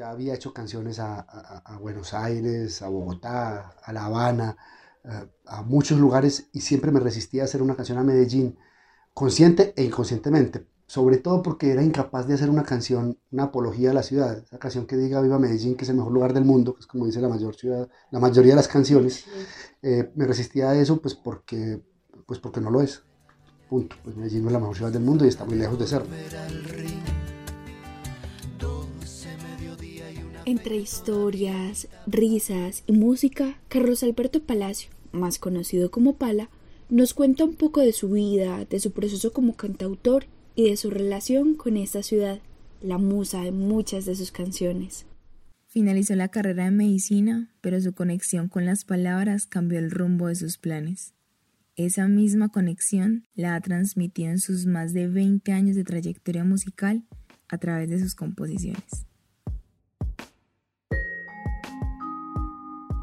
ya había hecho canciones a, a, Buenos Aires, a Bogotá, a La Habana, a, a muchos lugares y siempre me resistía a hacer una canción a Medellín, consciente e inconscientemente, sobre todo porque era incapaz de hacer una canción, una apología a la ciudad, esa canción que diga Viva Medellín, que es el mejor lugar del mundo, que es como dice la, mayor ciudad, la mayoría de las canciones, eh, me resistía a eso pues porque, pues porque no lo es. Punto. Pues Medellín no es la mejor ciudad del mundo y está muy lejos de serlo. Entre historias, risas y música, Carlos Alberto Palacio, más conocido como Pala, nos cuenta un poco de su vida, de su proceso como cantautor y de su relación con esta ciudad, la musa de muchas de sus canciones. Finalizó la carrera de medicina, pero su conexión con las palabras cambió el rumbo de sus planes. Esa misma conexión la ha transmitido en sus más de 20 años de trayectoria musical a través de sus composiciones.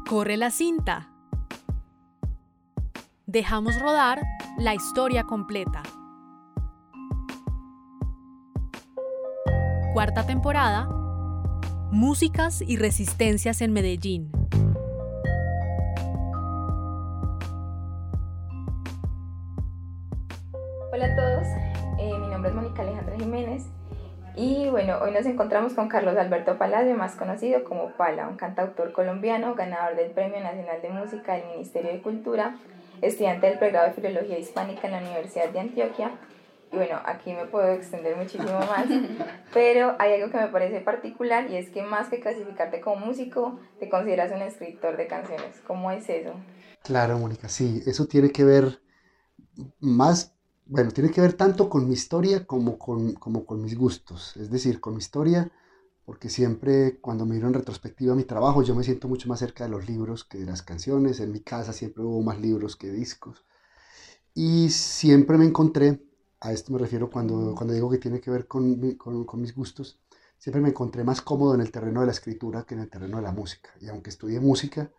Corre la cinta. Dejamos rodar la historia completa. Cuarta temporada. Músicas y resistencias en Medellín. Bueno, hoy nos encontramos con Carlos Alberto Palacio, más conocido como Pala, un cantautor colombiano, ganador del Premio Nacional de Música del Ministerio de Cultura, estudiante del pregrado de Filología Hispánica en la Universidad de Antioquia y bueno, aquí me puedo extender muchísimo más, pero hay algo que me parece particular y es que más que clasificarte como músico, te consideras un escritor de canciones. ¿Cómo es eso? Claro, Mónica, sí, eso tiene que ver más, bueno, tiene que ver tanto con mi historia como con, como con mis gustos. Es decir, con mi historia, porque siempre cuando miro en retrospectiva mi trabajo, yo me siento mucho más cerca de los libros que de las canciones. En mi casa siempre hubo más libros que discos. Y siempre me encontré a esto me refiero cuando, cuando digo que tiene que ver con, con, con, mis gustos, siempre me encontré más cómodo en el terreno de la escritura que en el terreno de la música. Y aunque estudié música,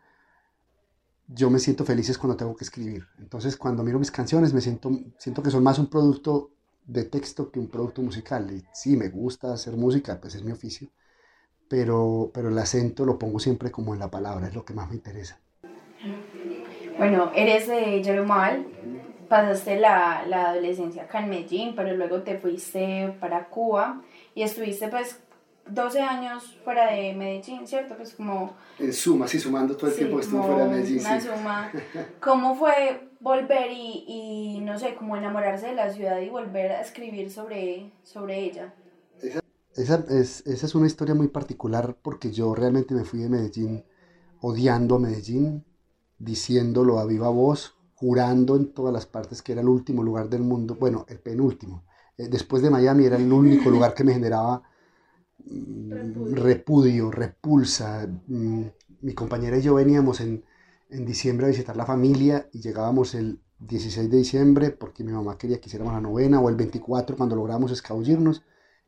yo me siento feliz cuando tengo que escribir. Entonces, cuando miro mis canciones, me siento, siento que son más un producto de texto que un producto musical. Y sí, me gusta hacer música, pues es mi oficio, pero, pero el acento lo pongo siempre como en la palabra, es lo que más me interesa. Bueno, eres de Yerumal, pasaste la, la, adolescencia acá en Medellín, pero luego te fuiste para Cuba y estuviste pues 12 años fuera de Medellín, ¿cierto? Pues como... En suma, sí, sumando todo el tiempo que estuve fuera de Medellín. Una suma. ¿Cómo fue volver y, y, no sé, como enamorarse de la ciudad y volver a escribir sobre, sobre ella? Esa, esa, es, esa es una historia muy particular porque yo realmente me fui de Medellín odiando a Medellín, diciéndolo a viva voz, jurando en todas las partes que era el último lugar del mundo, bueno, el penúltimo. Eh, después de Miami era el único lugar que me generaba mm, repudio, repulsa. Mm, mi compañera y yo veníamos en, en diciembre a visitar la familia y llegábamos el 16 de diciembre porque mi mamá quería que hiciéramos la novena o el 24 cuando logramos escabullirnos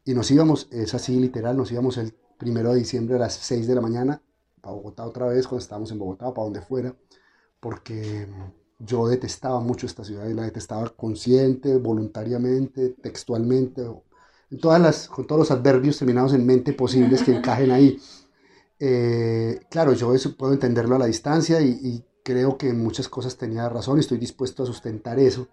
y nos íbamos, es así literal, nos íbamos el primero de diciembre a las 6 de la mañana para Bogotá otra vez cuando estábamos en Bogotá o para donde fuera porque yo detestaba mucho esta ciudad y la detestaba consciente, voluntariamente, textualmente, con todos los adverbios terminados en mente posibles que encajen ahí. Eh, claro, yo eso puedo entenderlo a la distancia y, creo que en muchas cosas tenía razón y estoy dispuesto a sustentar eso.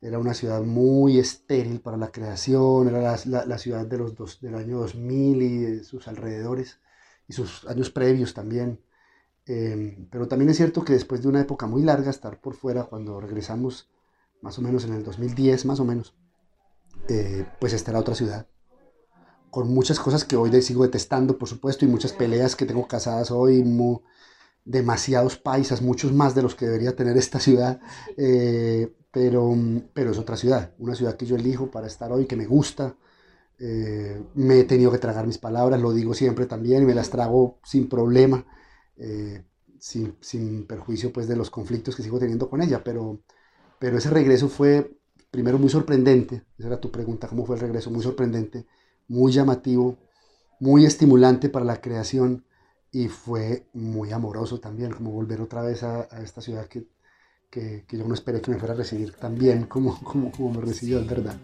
Era una ciudad muy estéril para la creación, era la, la, ciudad de los dos, del año 2000 y sus alrededores y sus años previos también. Em, pero también es cierto que después de una época muy larga, estar por fuera, cuando regresamos más o menos en el 2010, más o menos, eh, pues esta era otra ciudad. Con muchas cosas que hoy sigo detestando, por supuesto, y muchas peleas que tengo casadas hoy, demasiados paisas, muchos más de los que debería tener esta ciudad, eh, pero, pero es otra ciudad, una ciudad que yo elijo para estar hoy, que me gusta. Eh, me he tenido que tragar mis palabras, lo digo siempre también, y me las trago sin problema. Sin, sin, perjuicio pues de los conflictos que sigo teniendo con ella, pero, pero ese regreso fue primero muy sorprendente, esa era tu pregunta, ¿cómo fue el regreso? Muy sorprendente, muy llamativo, muy estimulante para la creación y fue muy amoroso también, como volver otra vez a, esta ciudad que, que, yo no esperé que me fuera a recibir tan bien como, como, como me recibió, es verdad.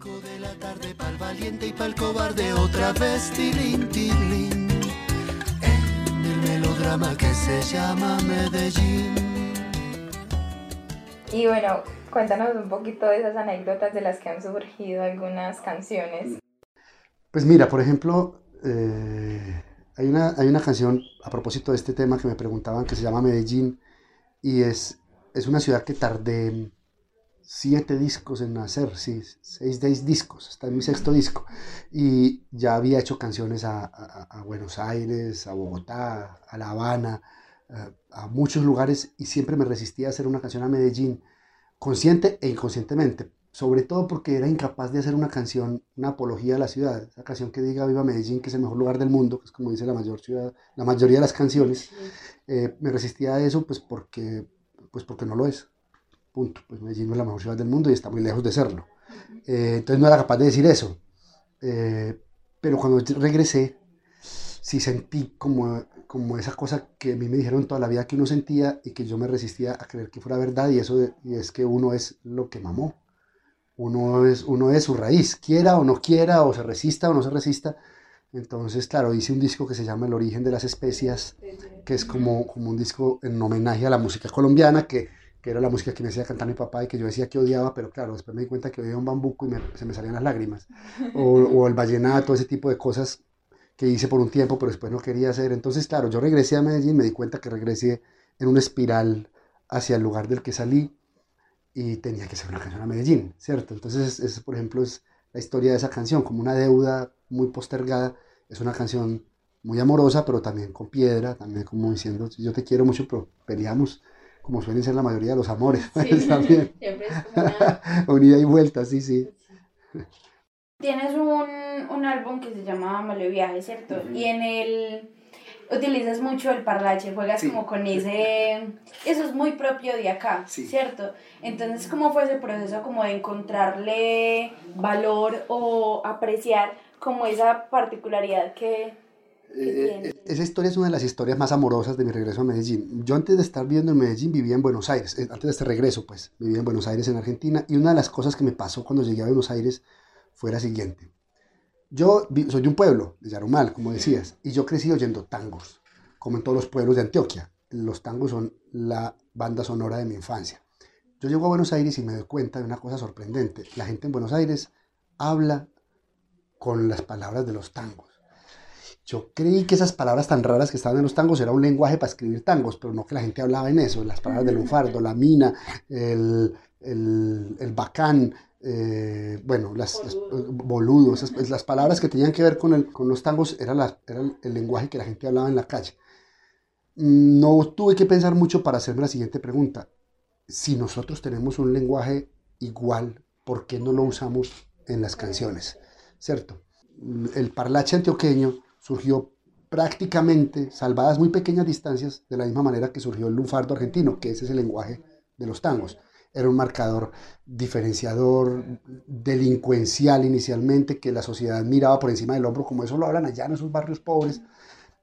Que se llama Medellín. Y bueno, cuéntanos un poquito de esas anécdotas de las que han surgido algunas canciones. Pues mira, por ejemplo, eh, hay, una, hay una canción a propósito de este tema que me preguntaban que se llama Medellín y es, es una ciudad que tardé siete discos en nacer, sí, seis, seis discos, está en mi sexto disco. Y ya había hecho canciones a, a, Buenos Aires, a Bogotá, a La Habana, a, muchos lugares y siempre me resistía a hacer una canción a Medellín, consciente e inconscientemente, sobre todo porque era incapaz de hacer una canción, una apología a la ciudad, esa canción que diga Viva Medellín, que es el mejor lugar del mundo, que es como dice la, mayor ciudad, la mayoría de las canciones, eh, me resistía a eso pues porque, pues porque no lo es punto. Pues Medellín no es la mejor ciudad del mundo y está muy lejos de serlo. Eh, entonces no era capaz de decir eso. Eh, pero cuando regresé, sí sentí como, como esa cosa que a mí me dijeron toda la vida que uno sentía y que yo me resistía a creer que fuera verdad y eso y es que uno es lo que mamó. Uno es, uno es su raíz, quiera o no quiera, o se resista o no se resista. Entonces, claro, hice un disco que se llama El origen de las especias, que es como, como un disco en homenaje a la música colombiana, que que era la música que me hacía cantar mi papá y que yo decía que odiaba, pero claro, después me di cuenta que odiaba un bambuco y se me salían las lágrimas. O, o, el vallenato, ese tipo de cosas que hice por un tiempo, pero después no quería hacer. Entonces, claro, yo regresé a Medellín, me di cuenta que regresé en una espiral hacia el lugar del que salí y tenía que ser una canción a Medellín, ¿cierto? Entonces, es, por ejemplo, es la historia de esa canción, como una deuda muy postergada. Es una canción muy amorosa, pero también con piedra, también como diciendo, yo te quiero mucho, pero peleamos como suelen ser la mayoría de los amores. Sí, también. Siempre es una... Unida y vuelta, sí, sí. Tienes un, un álbum que se llama Malo Viaje, ¿cierto? Y en el utilizas mucho el parlache, juegas como con ese... Eso es muy propio de acá, ¿cierto? Entonces, ¿cómo fue ese proceso como de encontrarle valor o apreciar como esa particularidad que, eh, eh, esa historia es una de las historias más amorosas de mi regreso a Medellín. Yo antes de estar viviendo en Medellín vivía en Buenos Aires, eh, antes de este regreso pues vivía en Buenos Aires en Argentina y una de las cosas que me pasó cuando llegué a Buenos Aires fue la siguiente. Yo soy de un pueblo, de Yarumal, como decías, y yo crecí oyendo tangos, como en todos los pueblos de Antioquia. Los tangos son la banda sonora de mi infancia. Yo llego a Buenos Aires y me doy cuenta de una cosa sorprendente. La gente en Buenos Aires habla con las palabras de los tangos yo creí que esas palabras tan raras que estaban en los tangos era un lenguaje para escribir tangos, pero no que la gente hablaba en eso, las palabras del lunfardo, la mina, el, el, bacán, eh, bueno, las, boludos, pues, las palabras que tenían que ver con, el, con los tangos era, era el lenguaje que la gente hablaba en la calle. No tuve que pensar mucho para hacerme la siguiente pregunta. Si nosotros tenemos un lenguaje igual, ¿por qué no lo usamos en las canciones? ¿Cierto? El parlache antioqueño surgió prácticamente, salvadas muy pequeñas distancias, de la misma manera que surgió el lunfardo argentino, que ese es el lenguaje de los tangos. Era un marcador diferenciador, delincuencial inicialmente, que la sociedad miraba por encima del hombro, como eso lo hablan allá en esos barrios pobres,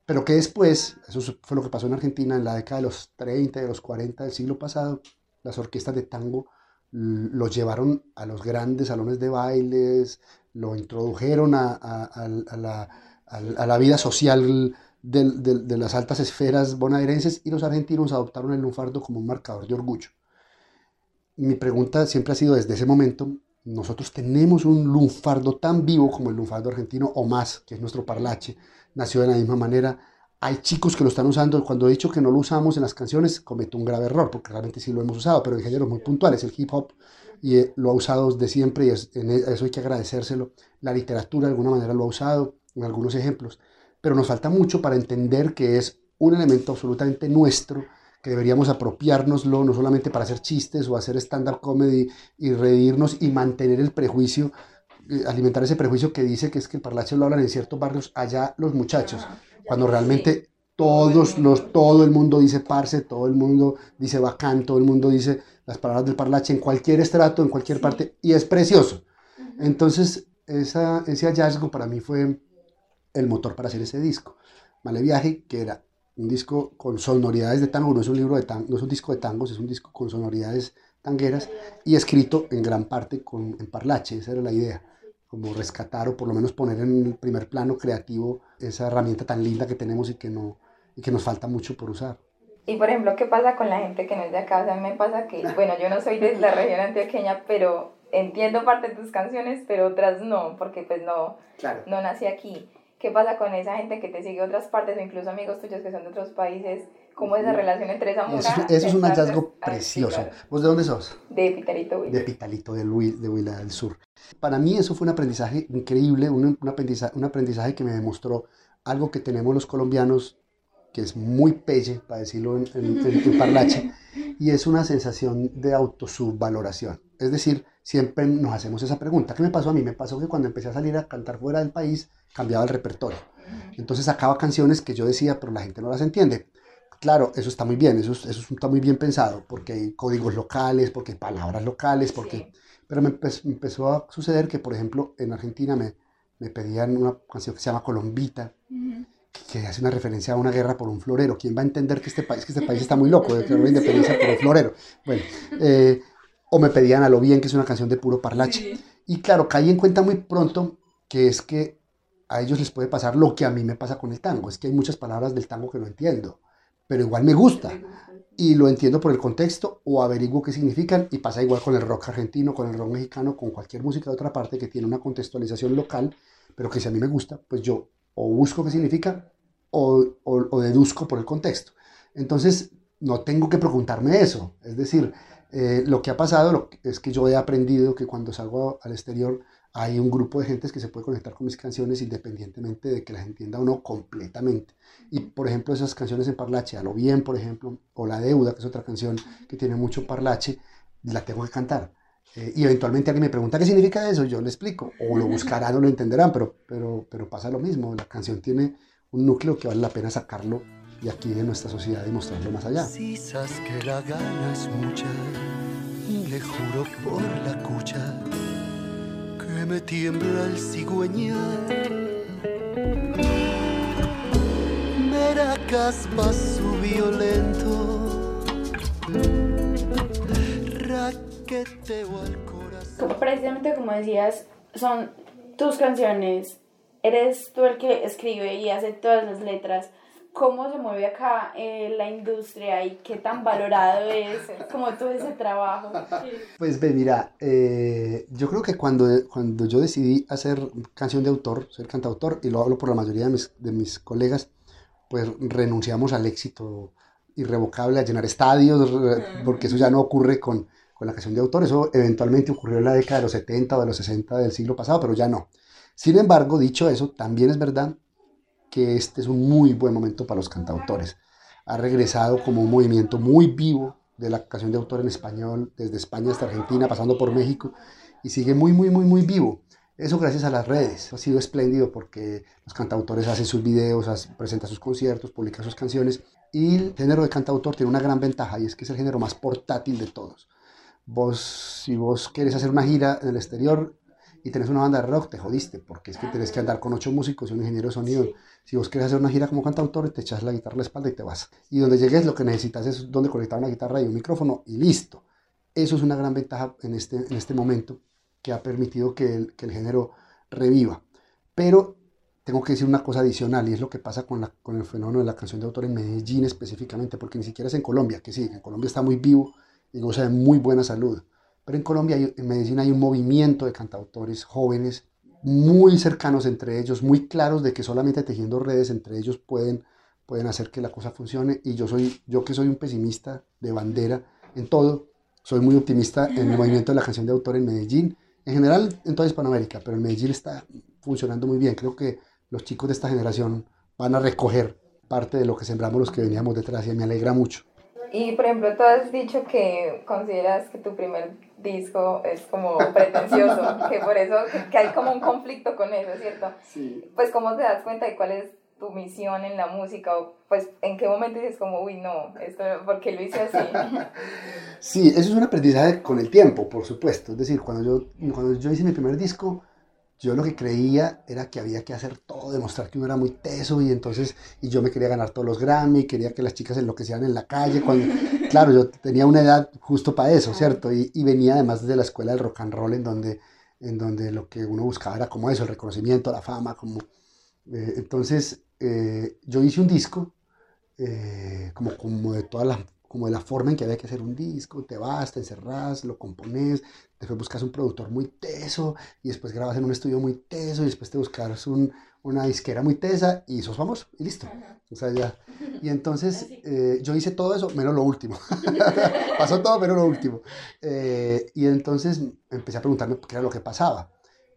pero que después, eso fue lo que pasó en Argentina en la década de los 30 y de los 40 del siglo pasado, las orquestas de tango lo llevaron a los grandes salones de bailes, lo introdujeron a la a la vida social de, las altas esferas bonaerenses y los argentinos adoptaron el lunfardo como un marcador de orgullo. Mi pregunta siempre ha sido desde ese momento, nosotros tenemos un lunfardo tan vivo como el lunfardo argentino o más, que es nuestro parlache, nació de la misma manera. Hay chicos que lo están usando, cuando he dicho que no lo usamos en las canciones, cometo un grave error, porque realmente sí lo hemos usado, pero en géneros muy puntuales, el hip hop y eh, lo ha usado desde siempre y en e, eso hay que agradecérselo. La literatura de alguna manera lo ha usado, en algunos ejemplos, pero nos falta mucho para entender que es un elemento absolutamente nuestro, que deberíamos apropiárnoslo, no solamente para hacer chistes o hacer stand-up comedy y reírnos y mantener el prejuicio, eh, alimentar ese prejuicio que dice que es que el parlache lo hablan en ciertos barrios, allá los muchachos, cuando realmente todos los, todo el mundo dice parce, todo el mundo dice bacán, todo el mundo dice las palabras del parlache en cualquier estrato, en cualquier parte, y es precioso. Entonces, esa, ese hallazgo para mí fue el motor para hacer ese disco. Male Viaje, que era un disco con sonoridades de tango, no es un libro de tango, no es un disco de tangos, es un disco con sonoridades tangueras y escrito en gran parte con, en parlache, esa era la idea, como rescatar o por lo menos poner en el primer plano creativo esa herramienta tan linda que tenemos y que no, y que nos falta mucho por usar. Y por ejemplo, ¿qué pasa con la gente que no es de acá? O sea, a mí me pasa que, bueno, yo no soy de la región antioqueña, pero entiendo parte de tus canciones, pero otras no, porque pues no, no nací aquí. ¿Qué pasa con esa gente que te sigue de otras partes o incluso amigos tuyos que son de otros países? ¿Cómo es esa relación entre esa música? Eso, eso es un hallazgo precioso. ¿Vos de dónde sos? De Pitalito, Huila. De Pitalito, de, de Huila del Sur. Para mí eso fue un aprendizaje increíble, un, un, aprendizaje, un aprendizaje que me demostró algo que tenemos los colombianos, que es muy pelle, para decirlo en, en, parlache, y es una sensación de autosubvaloración. Es decir, siempre nos hacemos esa pregunta. ¿Qué me pasó a mí? Me pasó que cuando empecé a salir a cantar fuera del país, cambiaba el repertorio. Entonces sacaba canciones que yo decía, pero la gente no las entiende. Claro, eso está muy bien, eso, eso está muy bien pensado, porque hay códigos locales, porque hay palabras locales, porque... Pero me, empezó a suceder que, por ejemplo, en Argentina me, me pedían una canción que se llama Colombita, que hace una referencia a una guerra por un florero. ¿Quién va a entender que este país, que este país está muy loco, de que una independencia por un florero? Bueno, eh, o me pedían a lo bien, que es una canción de puro parlache. Y claro, caí en cuenta muy pronto que es que a ellos les puede pasar lo que a mí me pasa con el tango, es que hay muchas palabras del tango que no entiendo, pero igual me gusta. Y lo entiendo por el contexto o averiguo qué significan y pasa igual con el rock argentino, con el rock mexicano, con cualquier música de otra parte que tiene una contextualización local, pero que si a mí me gusta, pues yo o busco qué significa o, deduzco por el contexto. Entonces, no tengo que preguntarme eso. Es decir, eh, lo que ha pasado es que yo he aprendido que cuando salgo al exterior hay un grupo de gentes que se puede conectar con mis canciones independientemente de que las entienda o no completamente. Y por ejemplo, esas canciones en parlache, a lo bien, por ejemplo, o La Deuda, que es otra canción que tiene mucho parlache, la tengo que cantar. Eh, y eventualmente alguien me pregunta qué significa eso, yo le explico, o lo buscarán o lo entenderán, pero, pero, pero pasa lo mismo. La canción tiene un núcleo que vale la pena sacarlo y aquí de nuestra sociedad y mostrarlo más allá. Si sabes que la gana es mucha, le juro por la cucha que me tiembla el cigüeñal. Meracas su violento, raqueteo al corazón. Precisamente como decías, son tus canciones, eres tú el que escribe y hace todas las letras cómo se mueve acá eh, la industria y qué tan valorado es como todo ese trabajo. Pues ve, mira, eh, yo creo que cuando, cuando yo decidí hacer canción de autor, ser cantautor, y lo hablo por la mayoría de mis, de mis colegas, pues renunciamos al éxito irrevocable, a llenar estadios, porque eso ya no ocurre con, con la canción de autor, eso eventualmente ocurrió en la década de los 70 o de los 60 del siglo pasado, pero ya no. Sin embargo, dicho eso, también es verdad que este es un muy buen momento para los cantautores. Ha regresado como un movimiento muy vivo de la canción de autor en español, desde España hasta Argentina, pasando por México, y sigue muy, muy, muy, muy vivo. Eso gracias a las redes. Ha sido espléndido porque los cantautores hacen sus videos, presentan sus conciertos, publican sus canciones. Y el género de cantautor tiene una gran ventaja y es que es el género más portátil de todos. Vos, si vos quieres hacer una gira en el exterior, y tenés una banda de rock, te jodiste, porque es que tenés que andar con ocho músicos y un ingeniero de sonido. Si vos quieres hacer una gira como cantautor, te echas la guitarra a la espalda y te vas. Y donde llegues, lo que necesitas es donde conectar una guitarra y un micrófono y listo. Eso es una gran ventaja en este, en este momento que ha permitido que el, que el género reviva. Pero tengo que decir una cosa adicional y es lo que pasa con, la, con el fenómeno de la canción de autor en Medellín específicamente, porque ni siquiera es en Colombia, que sí, en Colombia está muy vivo y goza de muy buena salud pero en Colombia, en Medellín, hay un movimiento de cantautores jóvenes muy cercanos entre ellos, muy claros de que solamente tejiendo redes entre ellos pueden, pueden hacer que la cosa funcione. Y yo, soy, yo que soy un pesimista de bandera en todo, soy muy optimista en el movimiento de la canción de autor en Medellín, en general en toda Hispanoamérica, pero en Medellín está funcionando muy bien. Creo que los chicos de esta generación van a recoger parte de lo que sembramos los que veníamos detrás y me alegra mucho. Y por ejemplo, tú has dicho que consideras que tu primer disco es como pretencioso, que por eso que hay como un conflicto con eso, ¿cierto? Sí. Pues cómo te das cuenta de cuál es tu misión en la música o pues en qué momento dices como, uy, no, esto, ¿por qué lo hice así? Sí, eso es un aprendizaje con el tiempo, por supuesto. Es decir, cuando yo, cuando yo hice mi primer disco, yo lo que creía era que había que hacer todo, demostrar que uno era muy teso y entonces, y yo me quería ganar todos los Grammy, quería que las chicas enloquecieran en la calle, cuando, claro, yo tenía una edad justo para eso, ¿cierto? Y, y, venía además de la escuela del rock and roll en donde, en donde lo que uno buscaba era como eso, el reconocimiento, la fama, como... Eh, entonces, eh, yo hice un disco eh, como, como de toda la como de la forma en que había que hacer un disco, te vas, te encerras, lo compones, después buscas un productor muy teso y después grabas en un estudio muy teso y después te buscas un, una disquera muy tesa y sos famoso y listo. O sea, ya. Y entonces eh, yo hice todo eso menos lo último. Pasó todo menos lo último. Eh, y entonces empecé a preguntarme qué era lo que pasaba.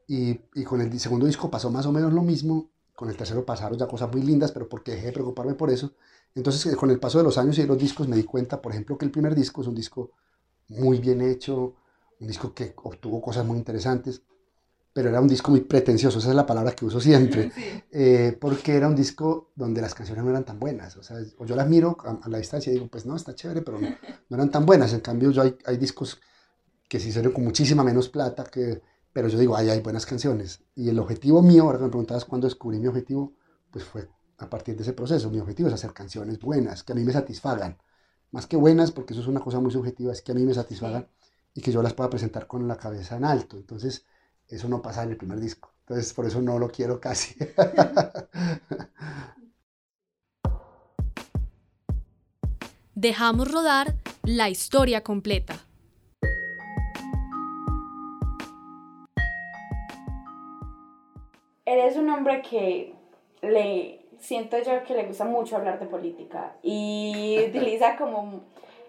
Y, y con el segundo disco pasó más o menos lo mismo. Con el tercero pasaron ya cosas muy lindas, pero porque dejé de preocuparme por eso. Entonces, eh, con el paso de los años y de los discos, me di cuenta, por ejemplo, que el primer disco es un disco muy bien hecho, un disco que obtuvo cosas muy interesantes, pero era un disco muy pretencioso, esa es la palabra que uso siempre, eh, porque era un disco donde las canciones no eran tan buenas. O sea, yo las miro a, la distancia y digo, pues no, está chévere, pero no, no eran tan buenas. En cambio, yo hay, hay discos que se hicieron con muchísima menos plata, que, pero yo digo, ay, hay buenas canciones. Y el objetivo mío, ahora que me preguntabas cuándo descubrí mi objetivo, pues fue a partir de ese proceso. Mi objetivo es hacer canciones buenas, que a mí me satisfagan. Más que buenas, porque eso es una cosa muy subjetiva, es que a mí me satisfagan y que yo las pueda presentar con la cabeza en alto. Entonces, eso no pasa en el primer disco. Entonces, por eso no lo quiero casi. Dejamos rodar la historia completa. Eres un hombre que le siento yo que le gusta mucho hablar de política y utiliza como,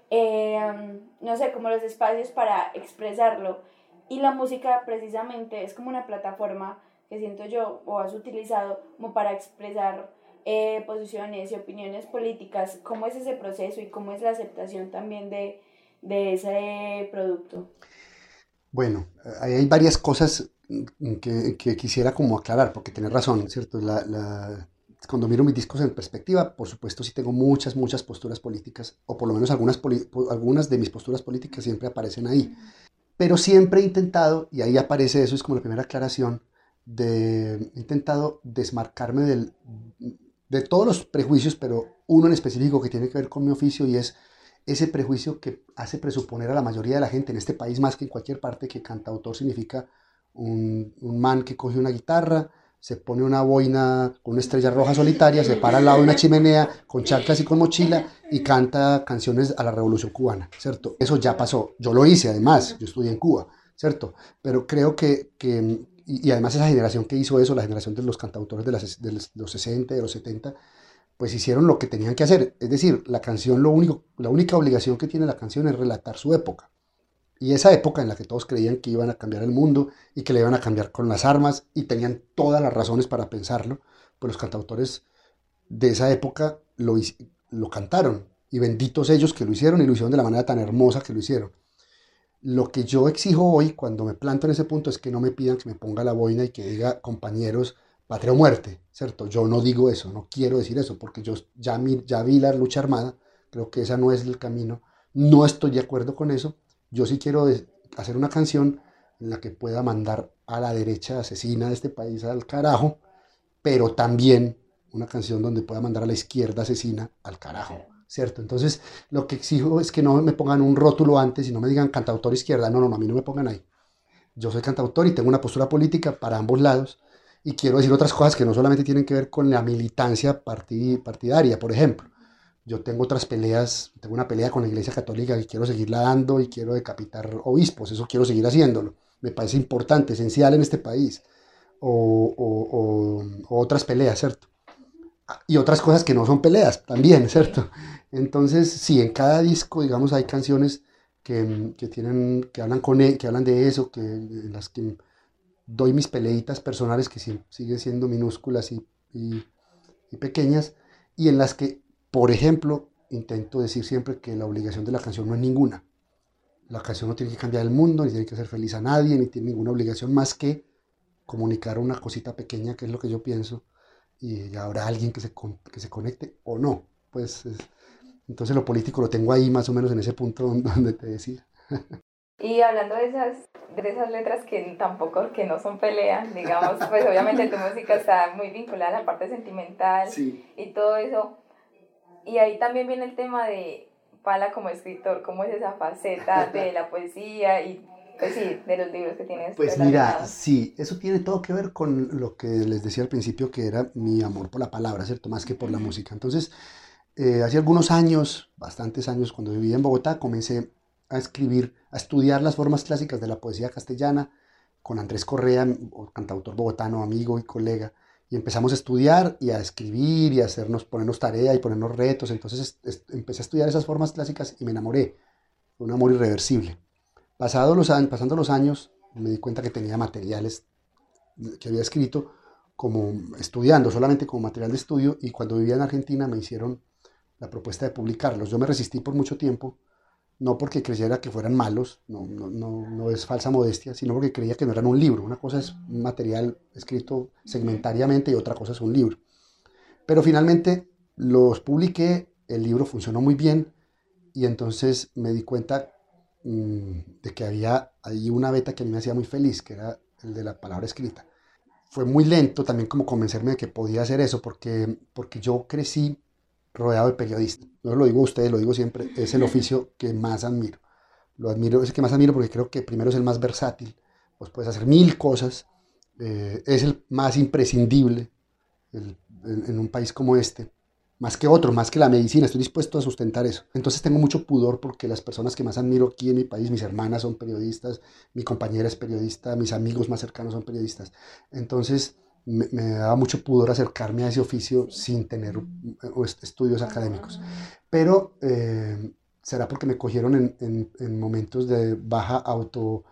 eh, no sé, como los espacios para expresarlo. Y la música precisamente es como una plataforma que siento yo o has utilizado como para expresar eh, posiciones y opiniones políticas. ¿Cómo es ese proceso y cómo es la aceptación también de, de ese producto? Bueno, hay varias cosas que, que, quisiera como aclarar, porque tienes razón, ¿cierto? La, la, cuando miro mis discos en perspectiva, por supuesto sí tengo muchas, muchas posturas políticas, o por lo menos algunas, algunas de mis posturas políticas siempre aparecen ahí. Pero siempre he intentado, y ahí aparece eso, es como la primera aclaración, de, he intentado desmarcarme del, de todos los prejuicios, pero uno en específico que tiene que ver con mi oficio y es ese prejuicio que hace presuponer a la mayoría de la gente en este país, más que en cualquier parte, que cantautor significa un, un man que coge una guitarra, se pone una boina con una estrella roja solitaria, se para al lado de una chimenea con chanclas y con mochila y canta canciones a la revolución cubana, ¿cierto? Eso ya pasó. Yo lo hice además, yo estudié en Cuba, ¿cierto? Pero creo que, que y, además esa generación que hizo eso, la generación de los cantautores de, de los 60, de los 70, pues hicieron lo que tenían que hacer. Es decir, la canción, lo único, la única obligación que tiene la canción es relatar su época. Y esa época en la que todos creían que iban a cambiar el mundo y que le iban a cambiar con las armas y tenían todas las razones para pensarlo, pues los cantautores de esa época lo, lo cantaron. Y benditos ellos que lo hicieron y lo hicieron de la manera tan hermosa que lo hicieron. Lo que yo exijo hoy cuando me planto en ese punto es que no me pidan que me ponga la boina y que diga compañeros, patria o muerte, ¿cierto? Yo no digo eso, no quiero decir eso, porque yo ya, ya vi la lucha armada, creo que ese no es el camino, no estoy de acuerdo con eso, yo sí quiero hacer una canción en la que pueda mandar a la derecha asesina de este país al carajo, pero también una canción donde pueda mandar a la izquierda asesina al carajo, ¿cierto? Entonces, lo que exijo es que no me pongan un rótulo antes y no me digan cantautor izquierda, no, no, no, a mí no me pongan ahí. Yo soy cantautor y tengo una postura política para ambos lados y quiero decir otras cosas que no solamente tienen que ver con la militancia partidaria, por ejemplo. Yo tengo otras peleas, tengo una pelea con la Iglesia Católica que quiero seguirla dando y quiero decapitar obispos, eso quiero seguir haciéndolo. Me parece importante, esencial en este país. O, o, o, otras peleas, ¿cierto? Y otras cosas que no son peleas también, ¿cierto? Entonces, sí, en cada disco, digamos, hay canciones que, que tienen, que hablan, con, e, que hablan de eso, que, en las que doy mis peleitas personales que siguen siendo minúsculas y, y pequeñas, y en las que por ejemplo, intento decir siempre que la obligación de la canción no es ninguna. La canción no tiene que cambiar el mundo, ni tiene que hacer feliz a nadie, ni tiene ninguna obligación más que comunicar una cosita pequeña, que es lo que yo pienso, y habrá alguien que se, que se conecte o no. Pues entonces lo político lo tengo ahí más o menos en ese punto donde te decía. Y hablando de esas, de esas letras que tampoco, que no son peleas, digamos, pues obviamente tu música está muy vinculada a la parte sentimental y todo eso y ahí también viene el tema de Pala como escritor, cómo es esa faceta de la poesía y pues sí, de los libros que tienes. Pues mira, sí, eso tiene todo que ver con lo que les decía al principio, que era mi amor por la palabra, ¿cierto? Más que por la música. Entonces, eh, hace algunos años, bastantes años, cuando vivía en Bogotá, comencé a escribir, a estudiar las formas clásicas de la poesía castellana con Andrés Correa, cantautor bogotano, amigo y colega, empezamos a estudiar y a escribir y a hacernos, ponernos tarea y ponernos retos. Entonces empecé a estudiar esas formas clásicas y me enamoré. Un amor irreversible. Pasado los pasando los años, me di cuenta que tenía materiales que había escrito como estudiando, solamente como material de estudio, y cuando vivía en Argentina me hicieron la propuesta de publicarlos. Yo me resistí por mucho tiempo, no porque creyera que fueran malos, no, no, no, no, es falsa modestia, sino porque creía que no eran un libro. Una cosa es un material escrito segmentariamente y otra cosa es un libro. Pero finalmente los publiqué, el libro funcionó muy bien y entonces me di cuenta mmm, de que había ahí una beta que a mí me hacía muy feliz, que era el de la palabra escrita. Fue muy lento también como convencerme de que podía hacer eso, porque, porque yo crecí rodeado de periodistas. No lo digo a ustedes, lo digo siempre, es el oficio que más admiro. Lo admiro, es el que más admiro porque creo que primero es el más versátil, pues puedes hacer mil cosas, eh, es el más imprescindible en, en, un país como este, más que otro, más que la medicina, estoy dispuesto a sustentar eso. Entonces tengo mucho pudor porque las personas que más admiro aquí en mi país, mis hermanas son periodistas, mi compañera es periodista, mis amigos más cercanos son periodistas. Entonces me, me daba mucho pudor acercarme a ese oficio sin tener estudios académicos. Pero eh, será porque me cogieron en, en, en momentos de baja auto,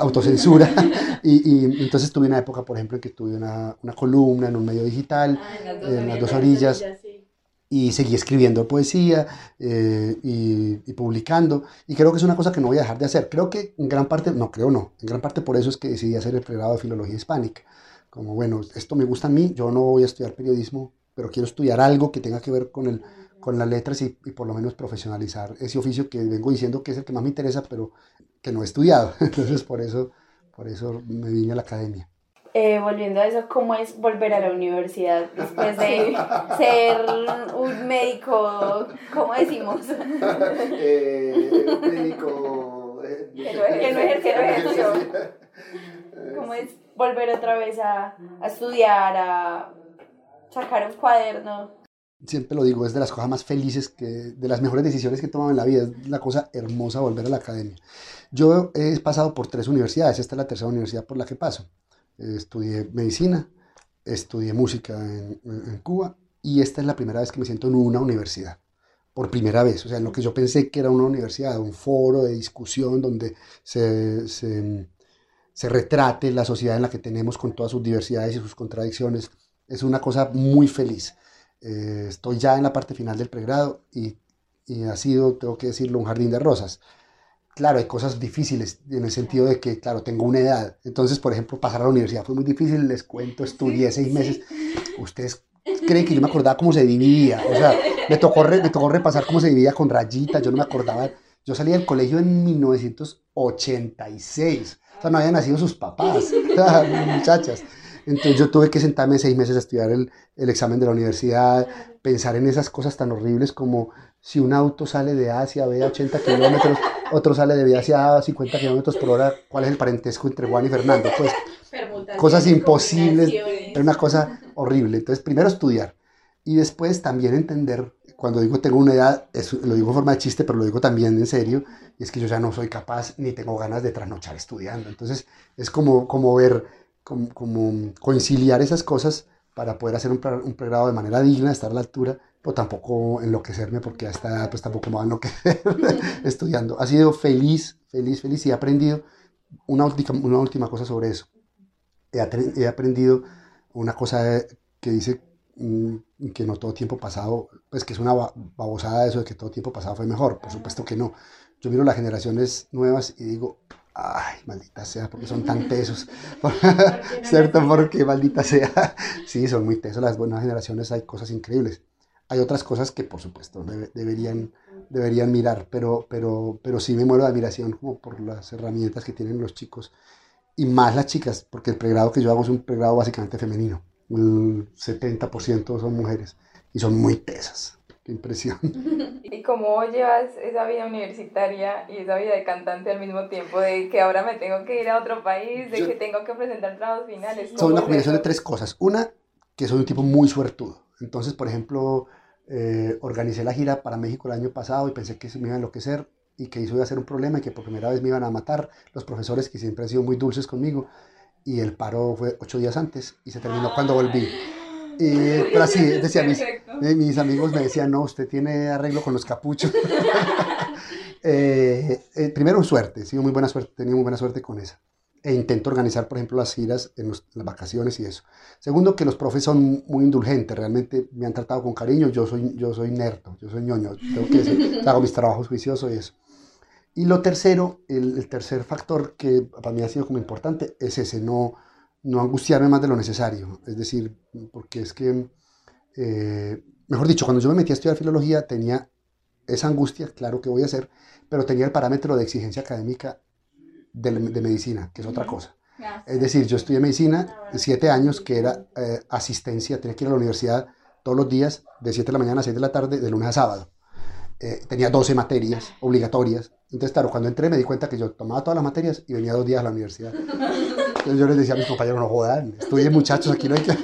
autocensura y, y, entonces tuve una época, por ejemplo, en que tuve una, una columna en un medio digital, ah, en las dos, en las dos orillas, sí. y seguí escribiendo poesía eh, y, y, publicando, y creo que es una cosa que no voy a dejar de hacer. Creo que en gran parte, no creo no, en gran parte por eso es que decidí hacer el pregrado de Filología Hispánica como bueno, esto me gusta a mí, yo no voy a estudiar periodismo, pero quiero estudiar algo que tenga que ver con, el, con las letras y, y, por lo menos profesionalizar ese oficio que vengo diciendo que es el que más me interesa, pero que no he estudiado. Entonces por eso, por eso me vine a la academia. Eh, volviendo a eso, ¿cómo es volver a la universidad después de ser un médico, ¿cómo decimos? eh, un médico... Eh, que no ejerció. ¿Cómo es volver otra vez a, a estudiar, a sacar un cuaderno? Siempre lo digo, es de las cosas más felices, que, de las mejores decisiones que he tomado en la vida, es la cosa hermosa volver a la academia. Yo he pasado por tres universidades, esta es la tercera universidad por la que paso. Estudié medicina, estudié música en, en Cuba y esta es la primera vez que me siento en una universidad por primera vez, o sea, en lo que yo pensé que era una universidad, un foro de discusión donde se, se, se retrate la sociedad en la que tenemos con todas sus diversidades y sus contradicciones. Es una cosa muy feliz. Eh, estoy ya en la parte final del pregrado y, y, ha sido, tengo que decirlo, un jardín de rosas. Claro, hay cosas difíciles en el sentido de que, claro, tengo una edad. Entonces, por ejemplo, pasar a la universidad fue muy difícil, les cuento, estudié seis meses. Ustedes creen que yo me acordaba cómo se dividía. O sea, me tocó, re, me tocó repasar cómo se dividía con rayitas, yo no me acordaba. Yo salí del colegio en 1986. O sea, no habían nacido sus papás, muchachas. Entonces yo tuve que sentarme seis meses a estudiar el, el, examen de la universidad, pensar en esas cosas tan horribles como si un auto sale de A hacia B a 80 kilómetros, otro sale de B hacia A a 50 kilómetros por hora, ¿cuál es el parentesco entre Juan y Fernando? Pues cosas imposibles, era una cosa horrible. Entonces primero estudiar y después también entender cuando digo tengo una edad, es, lo digo en forma de chiste, pero lo digo también en serio, y es que yo ya no soy capaz ni tengo ganas de trasnochar estudiando. Entonces es como, como ver, como, como conciliar esas cosas para poder hacer un, un, pregrado de manera digna, estar a la altura, pero tampoco enloquecerme porque a esta edad pues tampoco me va a enloquecer estudiando. Ha sido feliz, feliz, feliz y he aprendido una última, una última cosa sobre eso. He, he aprendido una cosa que dice que no todo tiempo pasado, pues que es una babosada eso de que todo tiempo pasado fue mejor, por supuesto que no. Yo miro las generaciones nuevas y digo, ay, maldita sea, porque son tan tesos, ¿cierto? Porque maldita sea, sí, son muy tesos las buenas generaciones, hay cosas increíbles. Hay otras cosas que, por supuesto, debe, deberían, deberían mirar, pero, pero, pero sí me muero de admiración como por las herramientas que tienen los chicos y más las chicas, porque el pregrado que yo hago es un pregrado básicamente femenino el 70% son mujeres y son muy tesas. Qué impresión. ¿Y cómo llevas esa vida universitaria y esa vida de cantante al mismo tiempo? De que ahora me tengo que ir a otro país, de Yo, que tengo que presentar trabajos finales. Son una combinación de tres cosas. Una, que soy un tipo muy suertudo. Entonces, por ejemplo, Eh, organicé la gira para México el año pasado y pensé que se me iba a enloquecer y que eso iba a ser un problema y que por primera vez me iban a matar los profesores que siempre han sido muy dulces conmigo. Y el paro fue ocho días antes y se terminó cuando volví. Y, pero así, decía, mis, mis, amigos me decían, no, usted tiene arreglo con los capuchos. eh, eh, primero, suerte, sí, muy buena suerte, tenía muy buena suerte con esa. E intento organizar, por ejemplo, las giras en las vacaciones y eso. Segundo, que los profes son muy indulgentes, realmente me han tratado con cariño, yo soy, yo soy nerdo, yo soy ñoño, tengo que decir, hago mis trabajos juiciosos y eso. Y lo tercero, el, el, tercer factor que para mí ha sido como importante es ese, no, no angustiarme más de lo necesario. Es decir, porque es que, eh, mejor dicho, cuando yo me metí a estudiar filología tenía esa angustia, claro que voy a hacer, pero tenía el parámetro de exigencia académica de, de medicina, que es otra cosa. Es decir, yo estudié medicina siete años, que era eh, asistencia, tenía que ir a la universidad todos los días, de 7 de la mañana a 6 de la tarde, de lunes a sábado. Eh, tenía 12 materias obligatorias. Entonces, claro, cuando entré me di cuenta que yo tomaba todas las materias y venía dos días a la universidad. Entonces yo les decía a mis compañeros, no jodan, estudien muchachos, aquí no hay que...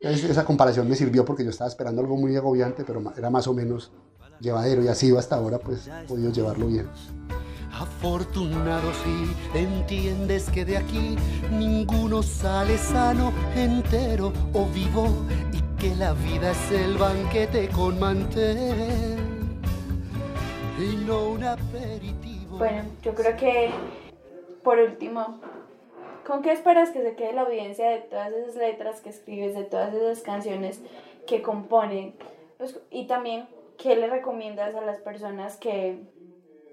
Esa comparación me sirvió porque yo estaba esperando algo muy agobiante, pero era más o menos llevadero y así hasta ahora pues he podido llevarlo bien. Afortunado si entiendes que de aquí ninguno sale sano, entero o vivo y que la vida es el banquete con mantel y no un aperitivo. Bueno, yo creo que por último, ¿con qué esperas que se quede la audiencia de todas esas letras que escribes, de todas esas canciones que componen? Pues, y también, ¿qué le recomiendas a las personas que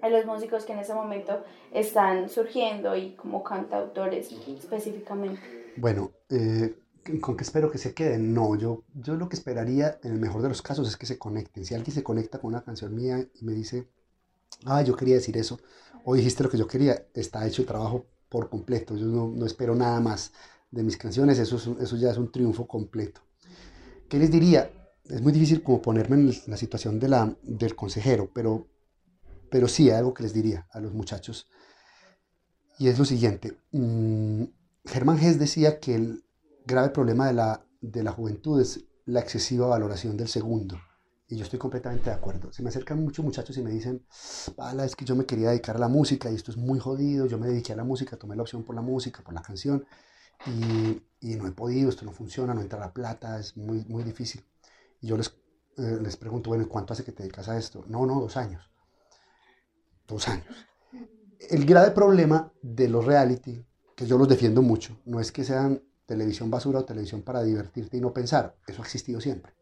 a los músicos que en ese momento están surgiendo y como cantautores específicamente? Bueno, eh, ¿con qué espero que se queden? No, yo, yo lo que esperaría en el mejor de los casos es que se conecten. Si alguien se conecta con una canción mía y me dice, ah, yo quería decir eso, o dijiste lo que yo quería, está hecho el trabajo por completo. Yo no, no espero nada más de mis canciones, eso, eso ya es un triunfo completo. ¿Qué les diría? Es muy difícil como ponerme en la situación de la, del consejero, pero pero sí algo que les diría a los muchachos. Y es lo siguiente. Mm, Germán Hess decía que el grave problema de la, de la juventud es la excesiva valoración del segundo. Y yo estoy completamente de acuerdo. Se me acercan muchos muchachos y me dicen, Pala, es que yo me quería dedicar a la música y esto es muy jodido. Yo me dediqué a la música, tomé la opción por la música, por la canción y, y no he podido, esto no funciona, no entra la plata, es muy, muy difícil. Y yo les, eh, les pregunto, bueno, ¿cuánto hace que te dedicas a esto? No, no, dos años dos años. El grave problema de los reality, que yo los defiendo mucho, no es que sean televisión basura o televisión para divertirte y no pensar, eso ha existido siempre.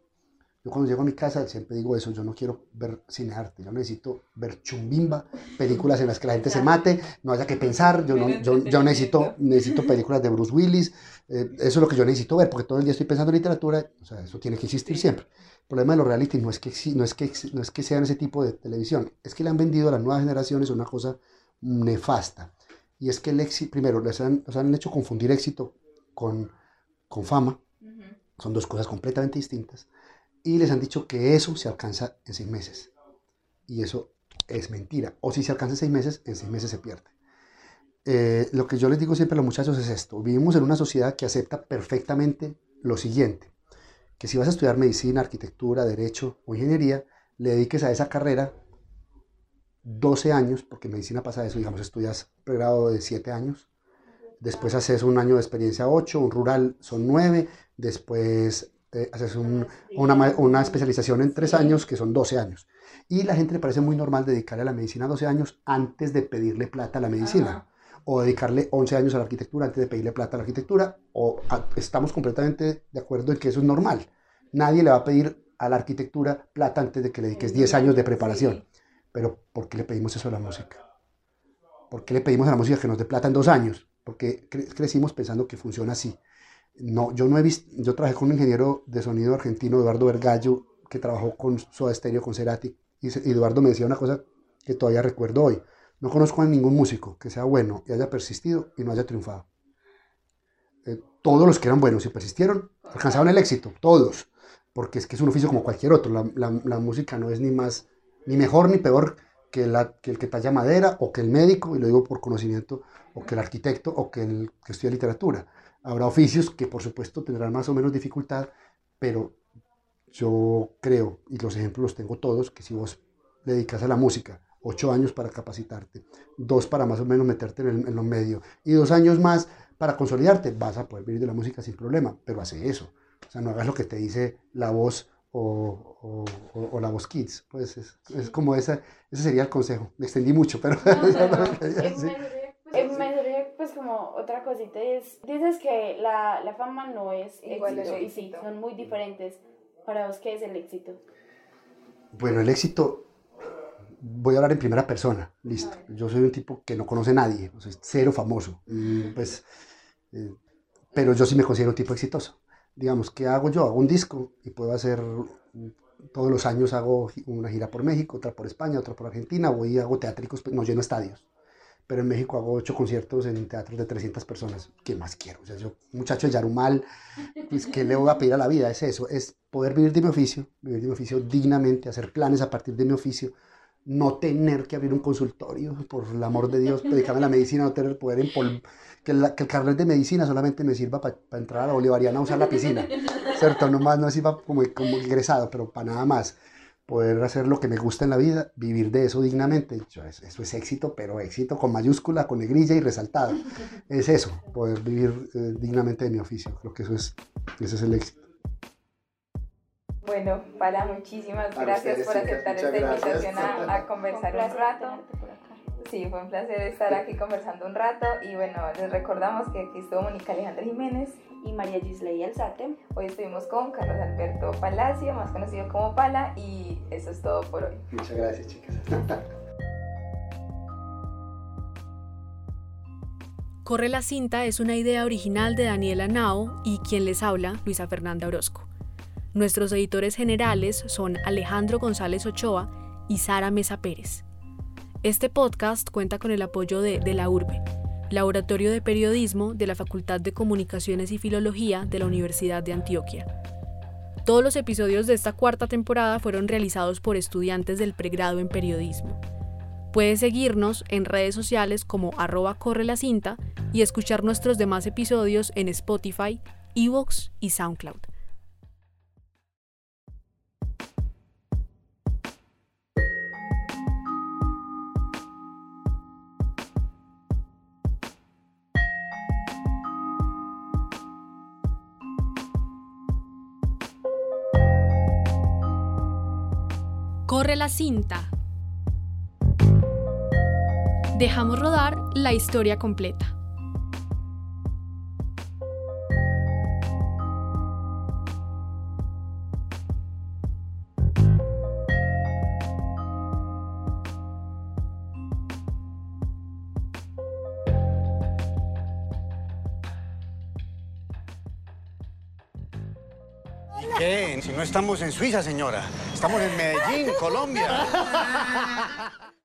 Yo cuando llego a mi casa siempre digo eso, yo no quiero ver cinearte, yo necesito ver chumbimba, películas en las que la gente se mate, no haya que pensar, yo, no, yo, necesito, necesito películas de Bruce Willis, eh, eso es lo que yo necesito ver, porque todo el día estoy pensando en literatura, o sea, eso tiene que existir siempre. El problema de los reality no es que, no es que, no es que sean ese tipo de televisión, es que le han vendido a las nuevas generaciones una cosa nefasta. Y es que el éxito, primero, les han, han hecho confundir éxito con, con fama, son dos cosas completamente distintas, y les han dicho que eso se alcanza en seis meses. Y eso es mentira. O si se alcanza en seis meses, en seis meses se pierde. Eh, lo que yo les digo siempre a los muchachos es esto, vivimos en una sociedad que acepta perfectamente lo siguiente que si vas a estudiar medicina, arquitectura, derecho o ingeniería, le dediques a esa carrera 12 años, porque medicina pasa eso, digamos, estudias pregrado de 7 años, después haces un año de experiencia 8, un rural son 9, después haces una, una, especialización en 3 años, que son 12 años. Y la gente le parece muy normal dedicarle a la medicina 12 años antes de pedirle plata a la medicina o dedicarle 11 años a la arquitectura antes de pedirle plata a la arquitectura, o estamos completamente de acuerdo en que eso es normal. Nadie le va a pedir a la arquitectura plata antes de que le dediques 10 años de preparación. Pero ¿por qué le pedimos eso a la música? ¿Por qué le pedimos a la música que nos dé plata en dos años? Porque crecimos pensando que funciona así. No, yo no he visto, yo trabajé con un ingeniero de sonido argentino, Eduardo Vergallo, que trabajó con Soda Stereo, con Cerati, y Eduardo me decía una cosa que todavía recuerdo hoy. No conozco a ningún músico que sea bueno y haya persistido y no haya triunfado. Eh, todos los que eran buenos y persistieron alcanzaron el éxito, todos, porque es que es un oficio como cualquier otro. La, música no es ni más, ni mejor ni peor que, la, que el que talla madera o que el médico, y lo digo por conocimiento, o que el arquitecto o que el que estudia literatura. Habrá oficios que por supuesto tendrán más o menos dificultad, pero yo creo, y los ejemplos los tengo todos, que si vos le dedicas a la música ocho años para capacitarte, dos para más o menos meterte en, el, en lo medio y dos años más para consolidarte, vas a poder vivir de la música sin problema, pero hace eso. O sea, no hagas lo que te dice la voz o, o, la voz kids. Pues es, es, como esa, ese sería el consejo. Me extendí mucho, pero... Me pues como otra cosita es, dices que la, la fama no es igual éxito, y sí, son muy diferentes. Para vos, ¿qué es el éxito? Bueno, el éxito, voy a hablar en primera persona, listo. Yo soy un tipo que no conoce a nadie, soy cero famoso, pues, eh, pero yo sí me considero un tipo exitoso. Digamos, ¿qué hago yo? Hago un disco y puedo hacer, todos los años hago una gira por México, otra por España, otra por Argentina, voy y hago teátricos, pues, no lleno estadios pero en México hago ocho conciertos en teatros de 300 personas. ¿Qué más quiero? O sea, yo, muchacho de Yarumal, pues, ¿qué le voy a pedir a la vida? Es eso, es poder vivir de mi oficio, vivir de mi oficio dignamente, hacer planes a partir de mi oficio, no tener que abrir un consultorio, por el amor de Dios, dedicarme a la medicina, no tener poder en que, que, el carnet de medicina solamente me sirva para entrar a la bolivariana a usar la piscina, ¿cierto? No más, no sirva como, como egresado, pero para nada más poder hacer lo que me gusta en la vida, vivir de eso dignamente. Eso es éxito, pero éxito con mayúscula, con negrilla y resaltada. Es eso, poder vivir eh, dignamente de mi oficio. Creo que eso es, ese es el éxito. Bueno, Pala, muchísimas gracias por aceptar esta invitación a, conversar un rato. Sí, fue un placer estar aquí conversando un rato y bueno, les recordamos que aquí estuvo Mónica Alejandra Jiménez y María Gisley Alzate. Hoy estuvimos con Carlos Alberto Palacio, más conocido como Pala, y eso es todo por hoy. Muchas gracias, chicas. Corre la cinta es una idea original de Daniela Nao y quien les habla, Luisa Fernanda Orozco. Nuestros editores generales son Alejandro González Ochoa y Sara Mesa Pérez. Este podcast cuenta con el apoyo de De la Urbe, Laboratorio de Periodismo de la Facultad de Comunicaciones y Filología de la Universidad de Antioquia. Todos los episodios de esta cuarta temporada fueron realizados por estudiantes del pregrado en periodismo. Puedes seguirnos en redes sociales como arroba corre la cinta y escuchar nuestros demás episodios en Spotify, Evox y SoundCloud. Corre la cinta. Dejamos rodar la historia completa. Estamos en Suiza, señora. Estamos en Medellín, Colombia.